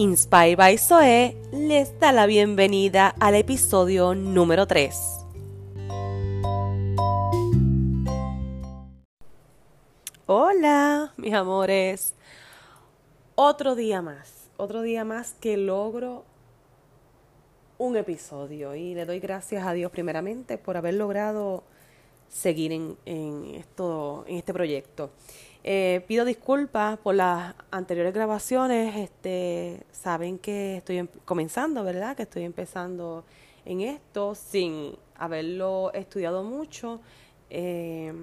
Inspire by Zoe les da la bienvenida al episodio número 3. Hola, mis amores. Otro día más, otro día más que logro un episodio y le doy gracias a Dios primeramente por haber logrado seguir en, esto, en este proyecto. Eh, pido disculpas por las anteriores grabaciones. Este, saben que estoy em, comenzando, ¿verdad? Que estoy empezando en esto sin haberlo estudiado mucho. Eh,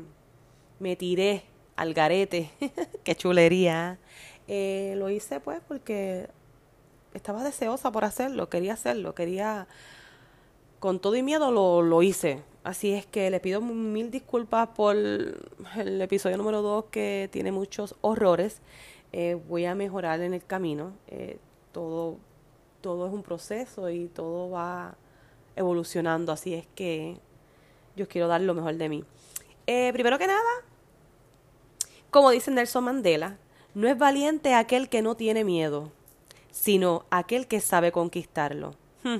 me tiré al garete. Qué chulería. Eh, lo hice pues porque estaba deseosa por hacerlo, quería hacerlo, quería, con todo y miedo lo, lo hice. Así es que le pido mil disculpas por el episodio número 2 que tiene muchos horrores. Eh, voy a mejorar en el camino. Eh, todo, todo es un proceso y todo va evolucionando. Así es que yo quiero dar lo mejor de mí. Eh, primero que nada, como dice Nelson Mandela, no es valiente aquel que no tiene miedo, sino aquel que sabe conquistarlo. Hmm.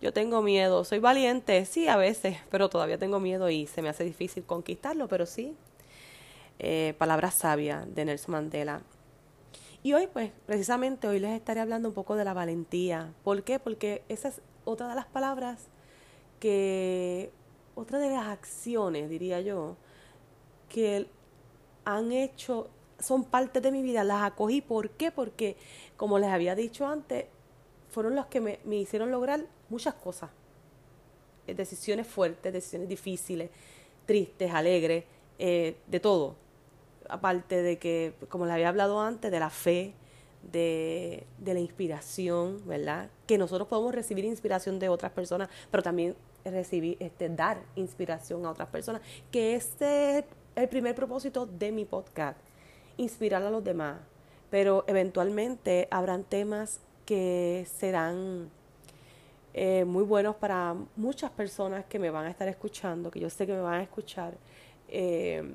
Yo tengo miedo, soy valiente, sí, a veces, pero todavía tengo miedo y se me hace difícil conquistarlo, pero sí. Eh, palabra sabia de Nelson Mandela. Y hoy, pues, precisamente hoy les estaré hablando un poco de la valentía. ¿Por qué? Porque esa es otra de las palabras que, otra de las acciones, diría yo, que han hecho, son parte de mi vida, las acogí. ¿Por qué? Porque, como les había dicho antes, fueron las que me, me hicieron lograr muchas cosas. Eh, decisiones fuertes, decisiones difíciles, tristes, alegres, eh, de todo. Aparte de que, como les había hablado antes, de la fe, de, de, la inspiración, ¿verdad? Que nosotros podemos recibir inspiración de otras personas, pero también recibir, este, dar inspiración a otras personas, que este es el primer propósito de mi podcast, inspirar a los demás. Pero eventualmente habrán temas que serán eh, muy buenos para muchas personas que me van a estar escuchando, que yo sé que me van a escuchar. Eh,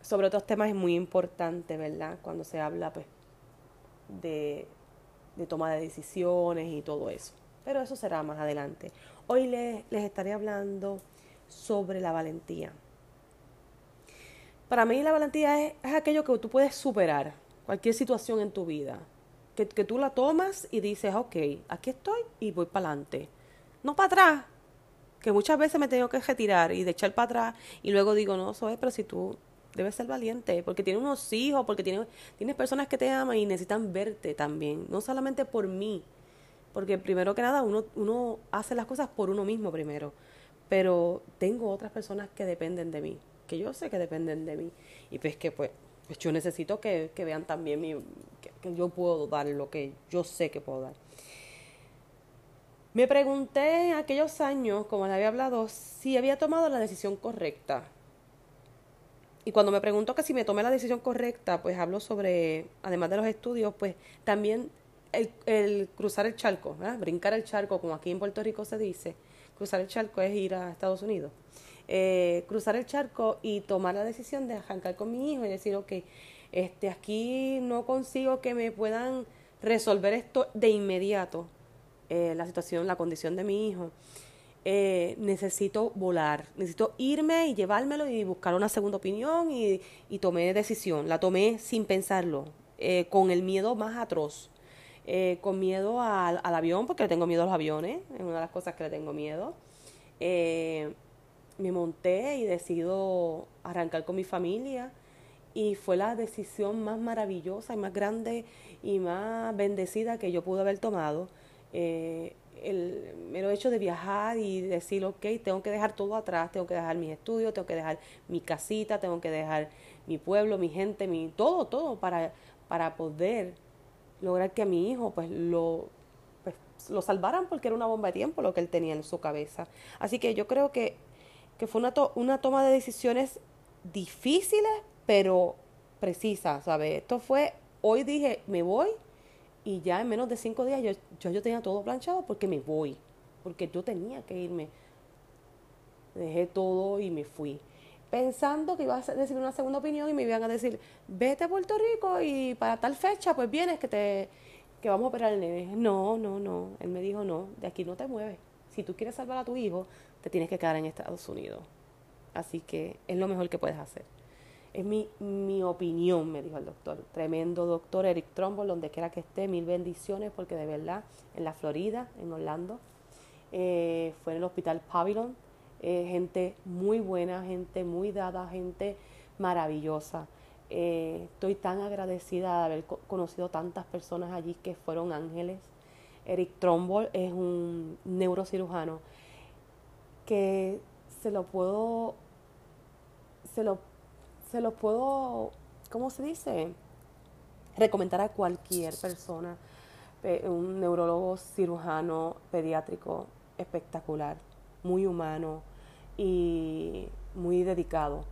sobre otros temas es muy importante, ¿verdad? Cuando se habla pues, de, de toma de decisiones y todo eso. Pero eso será más adelante. Hoy les, les estaré hablando sobre la valentía. Para mí la valentía es, es aquello que tú puedes superar, cualquier situación en tu vida que, que tú la tomas y dices, ok, aquí estoy y voy para adelante. No para atrás, que muchas veces me tengo que retirar y de echar para atrás y luego digo, no, soy, pero si tú debes ser valiente, porque tienes unos hijos, porque tienes, tienes personas que te aman y necesitan verte también, no solamente por mí, porque primero que nada uno, uno hace las cosas por uno mismo primero, pero tengo otras personas que dependen de mí, que yo sé que dependen de mí, y pues que pues pues yo necesito que, vean también mi, yo puedo dar lo que yo sé que puedo dar. Me pregunté aquellos años, como le había hablado, si había tomado la decisión correcta. Y cuando me pregunto que si me tomé la decisión correcta, pues hablo sobre, además de los estudios, pues también el, cruzar el charco, brincar el charco, como aquí en Puerto Rico se dice. Cruzar el charco es ir a Estados Unidos. Eh, cruzar el charco y tomar la decisión de arrancar con mi hijo y decir, ok, este, aquí no consigo que me puedan resolver esto de inmediato, eh, la situación, la condición de mi hijo. Eh, necesito volar, necesito irme y llevármelo y buscar una segunda opinión y, y tomé decisión, la tomé sin pensarlo, con el miedo más atroz, con miedo al, al, avión, porque le tengo miedo a los aviones, es una de las cosas que le tengo miedo me monté y decido arrancar con mi familia y fue la decisión más maravillosa y más grande y más bendecida que yo pude haber tomado. Eh, el mero hecho de viajar y decir, ok, tengo que dejar todo atrás, tengo que dejar mis estudios, tengo que dejar mi casita, tengo que dejar mi pueblo, mi gente, mi todo, todo para, para poder lograr que a mi hijo pues lo, pues, lo salvaran porque era una bomba de tiempo lo que él tenía en su cabeza. Así que yo creo que que fue una, una toma de decisiones difíciles, pero precisas, ¿sabes? Esto fue, hoy dije, me voy, y ya en menos de cinco días yo, yo, tenía todo planchado porque me voy, porque yo tenía que irme. Dejé todo y me fui. Pensando que iba a recibir una segunda opinión y me iban a decir, vete a Puerto Rico y para tal fecha, pues vienes que te, que vamos a operar el nene. No, no, no. Él me dijo, no, de aquí no te mueves. Si tú quieres salvar a tu hijo, te tienes que quedar en Estados Unidos. Así que es lo mejor que puedes hacer. Es mi, mi opinión, me dijo el doctor. Tremendo doctor Eric Trumbull, donde quiera que esté, mil bendiciones, porque de verdad, en la Florida, en Orlando, eh, fue en el hospital Pavilion, eh, gente muy buena, gente muy dada, gente maravillosa. Eh, estoy tan agradecida de haber conocido tantas personas allí que fueron ángeles. Eric Trumbull es un neurocirujano que se lo puedo, se lo, se lo puedo, ¿cómo se dice? Recomendar a cualquier persona, un neurólogo cirujano pediátrico espectacular, muy humano y muy dedicado.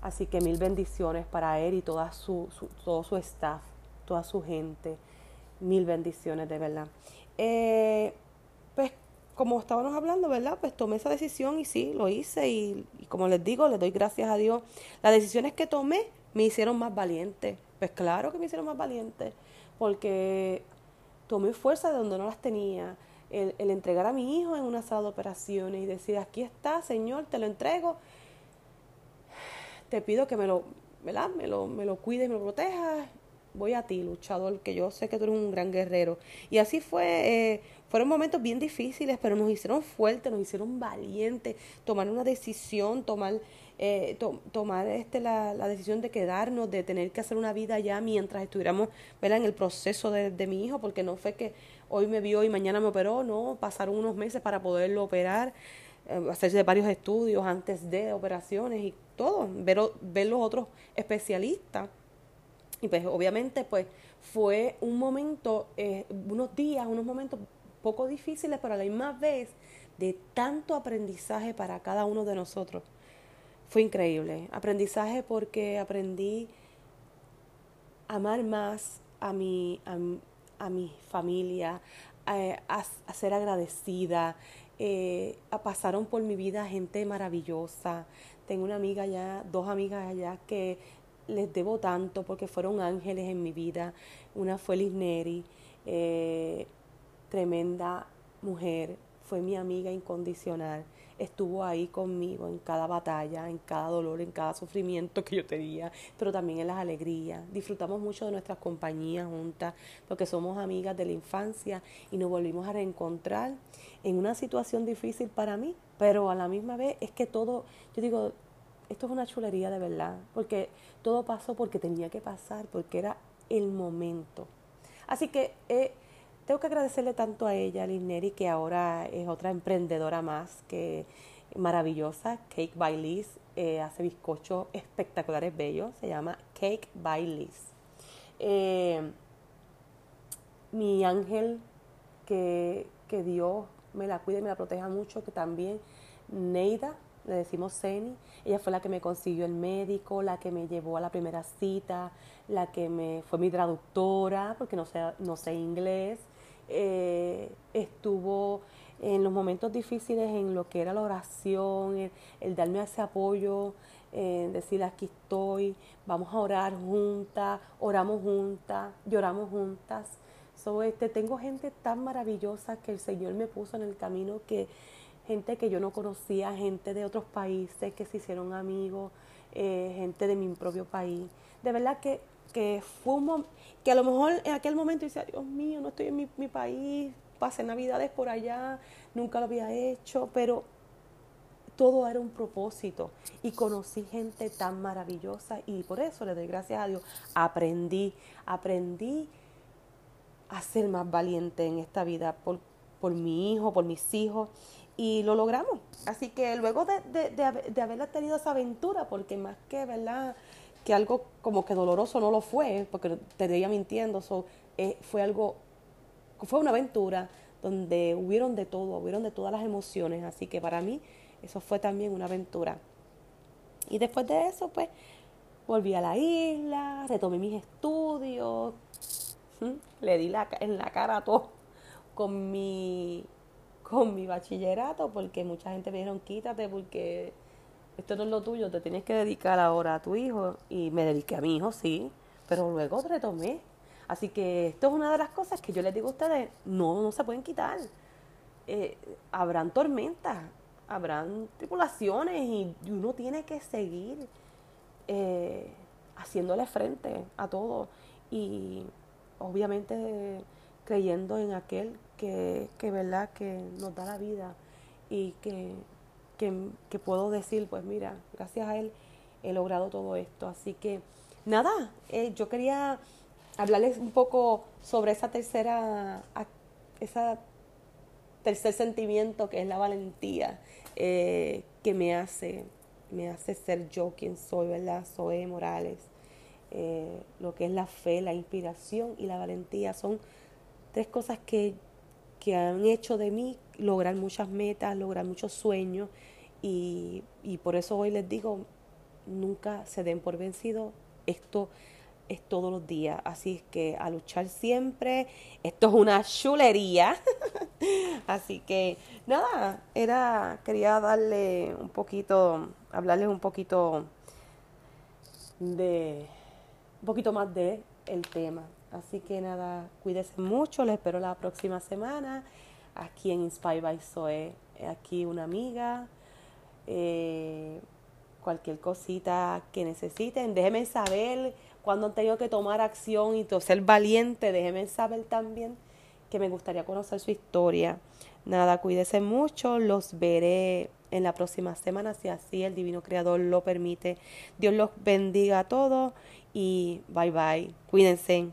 Así que mil bendiciones para él y toda su, todo su staff, toda su gente. Mil bendiciones, de verdad. Eh, como estábamos hablando, ¿verdad? Pues tomé esa decisión y sí, lo hice y, y, como les digo, les doy gracias a Dios. Las decisiones que tomé me hicieron más valiente. Pues claro que me hicieron más valiente, porque tomé fuerza de donde no las tenía el, entregar a mi hijo en una sala de operaciones y decir, aquí está, Señor, te lo entrego. Te pido que me lo, ¿verdad? Me lo, me lo cuides, me lo protejas. Voy a ti, luchador, que yo sé que tú eres un gran guerrero. Y así fue, eh, fueron momentos bien difíciles, pero nos hicieron fuertes, nos hicieron valientes, tomar una decisión, tomar eh, tomar este, la, la, decisión de quedarnos, de tener que hacer una vida ya mientras estuviéramos ¿verdad? en el proceso de, de, mi hijo, porque no fue que hoy me vio y mañana me operó, no, pasaron unos meses para poderlo operar, eh, hacerse varios estudios antes de operaciones y todo, ver, ver los otros especialistas. Y pues obviamente pues fue un momento, eh, unos días, unos momentos poco difíciles, pero a la misma vez de tanto aprendizaje para cada uno de nosotros fue increíble. Aprendizaje porque aprendí a amar más a mi, a, mi familia, a, ser agradecida. Eh, pasaron por mi vida gente maravillosa. Tengo una amiga allá, dos amigas allá que les debo tanto porque fueron ángeles en mi vida. Una fue Liz Neri, eh, tremenda mujer, fue mi amiga incondicional estuvo ahí conmigo en cada batalla, en cada dolor, en cada sufrimiento que yo tenía, pero también en las alegrías. Disfrutamos mucho de nuestras compañías juntas, porque somos amigas de la infancia y nos volvimos a reencontrar en una situación difícil para mí, pero a la misma vez es que todo, yo digo, esto es una chulería de verdad, porque todo pasó porque tenía que pasar, porque era el momento. Así que eh, tengo que agradecerle tanto a ella, Liz que ahora es otra emprendedora más que maravillosa, Cake by Liz, eh, hace bizcochos espectaculares, bellos, se llama Cake by Liz. Eh, mi ángel, que, que Dios me la cuide y me la proteja mucho, que también Neida, le decimos Ceni, ella fue la que me consiguió el médico, la que me llevó a la primera cita, la que me fue mi traductora, porque no sé, no sé inglés, eh, estuvo en los momentos difíciles en lo que era la oración, el, darme ese apoyo, eh, decir aquí estoy, vamos a orar juntas, oramos juntas, lloramos juntas. So, este, tengo gente tan maravillosa que el Señor me puso en el camino que gente que yo no conocía, gente de otros países que se hicieron amigos, eh, gente de mi propio país. De verdad que que fue un que a lo mejor en aquel momento dice, Dios mío, no estoy en mi, mi país, pasé navidades por allá, nunca lo había hecho, pero todo era un propósito y conocí gente tan maravillosa y por eso le doy gracias a Dios. Aprendí, aprendí a ser más valiente en esta vida por, por mi hijo, por mis hijos y lo logramos. Así que luego de, de, de, de haber tenido esa aventura, porque más que, ¿verdad? Que algo como que doloroso no lo fue, porque te estaría mintiendo, eh, fue algo, fue una aventura donde hubieron de todo, hubieron de todas las emociones, así que para mí eso fue también una aventura. Y después de eso, pues, volví a la isla, retomé mis estudios, le di la, en la cara a todo con mi, con mi bachillerato, porque mucha gente me dijeron, quítate, porque esto no es lo tuyo, te tienes que dedicar ahora a tu hijo. Y me dediqué a mi hijo, sí, pero luego retomé Así que esto es una de las cosas que yo les digo a ustedes, no, no se pueden quitar. Eh, habrán tormentas, habrán tripulaciones y uno tiene que seguir eh, haciéndole frente a todo y obviamente creyendo en aquel que, que verdad que nos da la vida y que, que, puedo decir pues mira gracias a él he logrado todo esto así que nada eh, yo quería hablarles un poco sobre esa tercera esa tercer sentimiento que es la valentía eh, que me hace, me hace ser yo quien soy, ¿verdad? Zoe Morales. Eh, lo que es la fe, la inspiración y la valentía son tres cosas que, que han hecho de mí lograr muchas metas, lograr muchos sueños y, y por eso hoy les digo, nunca se den por vencido. Esto es todos los días. Así es que a luchar siempre. Esto es una chulería. Así que nada, era quería darle un poquito, hablarles un poquito de un poquito más de el tema. Así que nada, cuídense mucho, les espero la próxima semana aquí en Inspire by Zoe. Aquí una amiga. Eh, cualquier cosita que necesiten, déjenme saber cuando han tenido que tomar acción y ser valiente, déjenme saber también que me gustaría conocer su historia. Nada, cuídense mucho, los veré en la próxima semana, si así el Divino Creador lo permite. Dios los bendiga a todos y bye bye. Cuídense.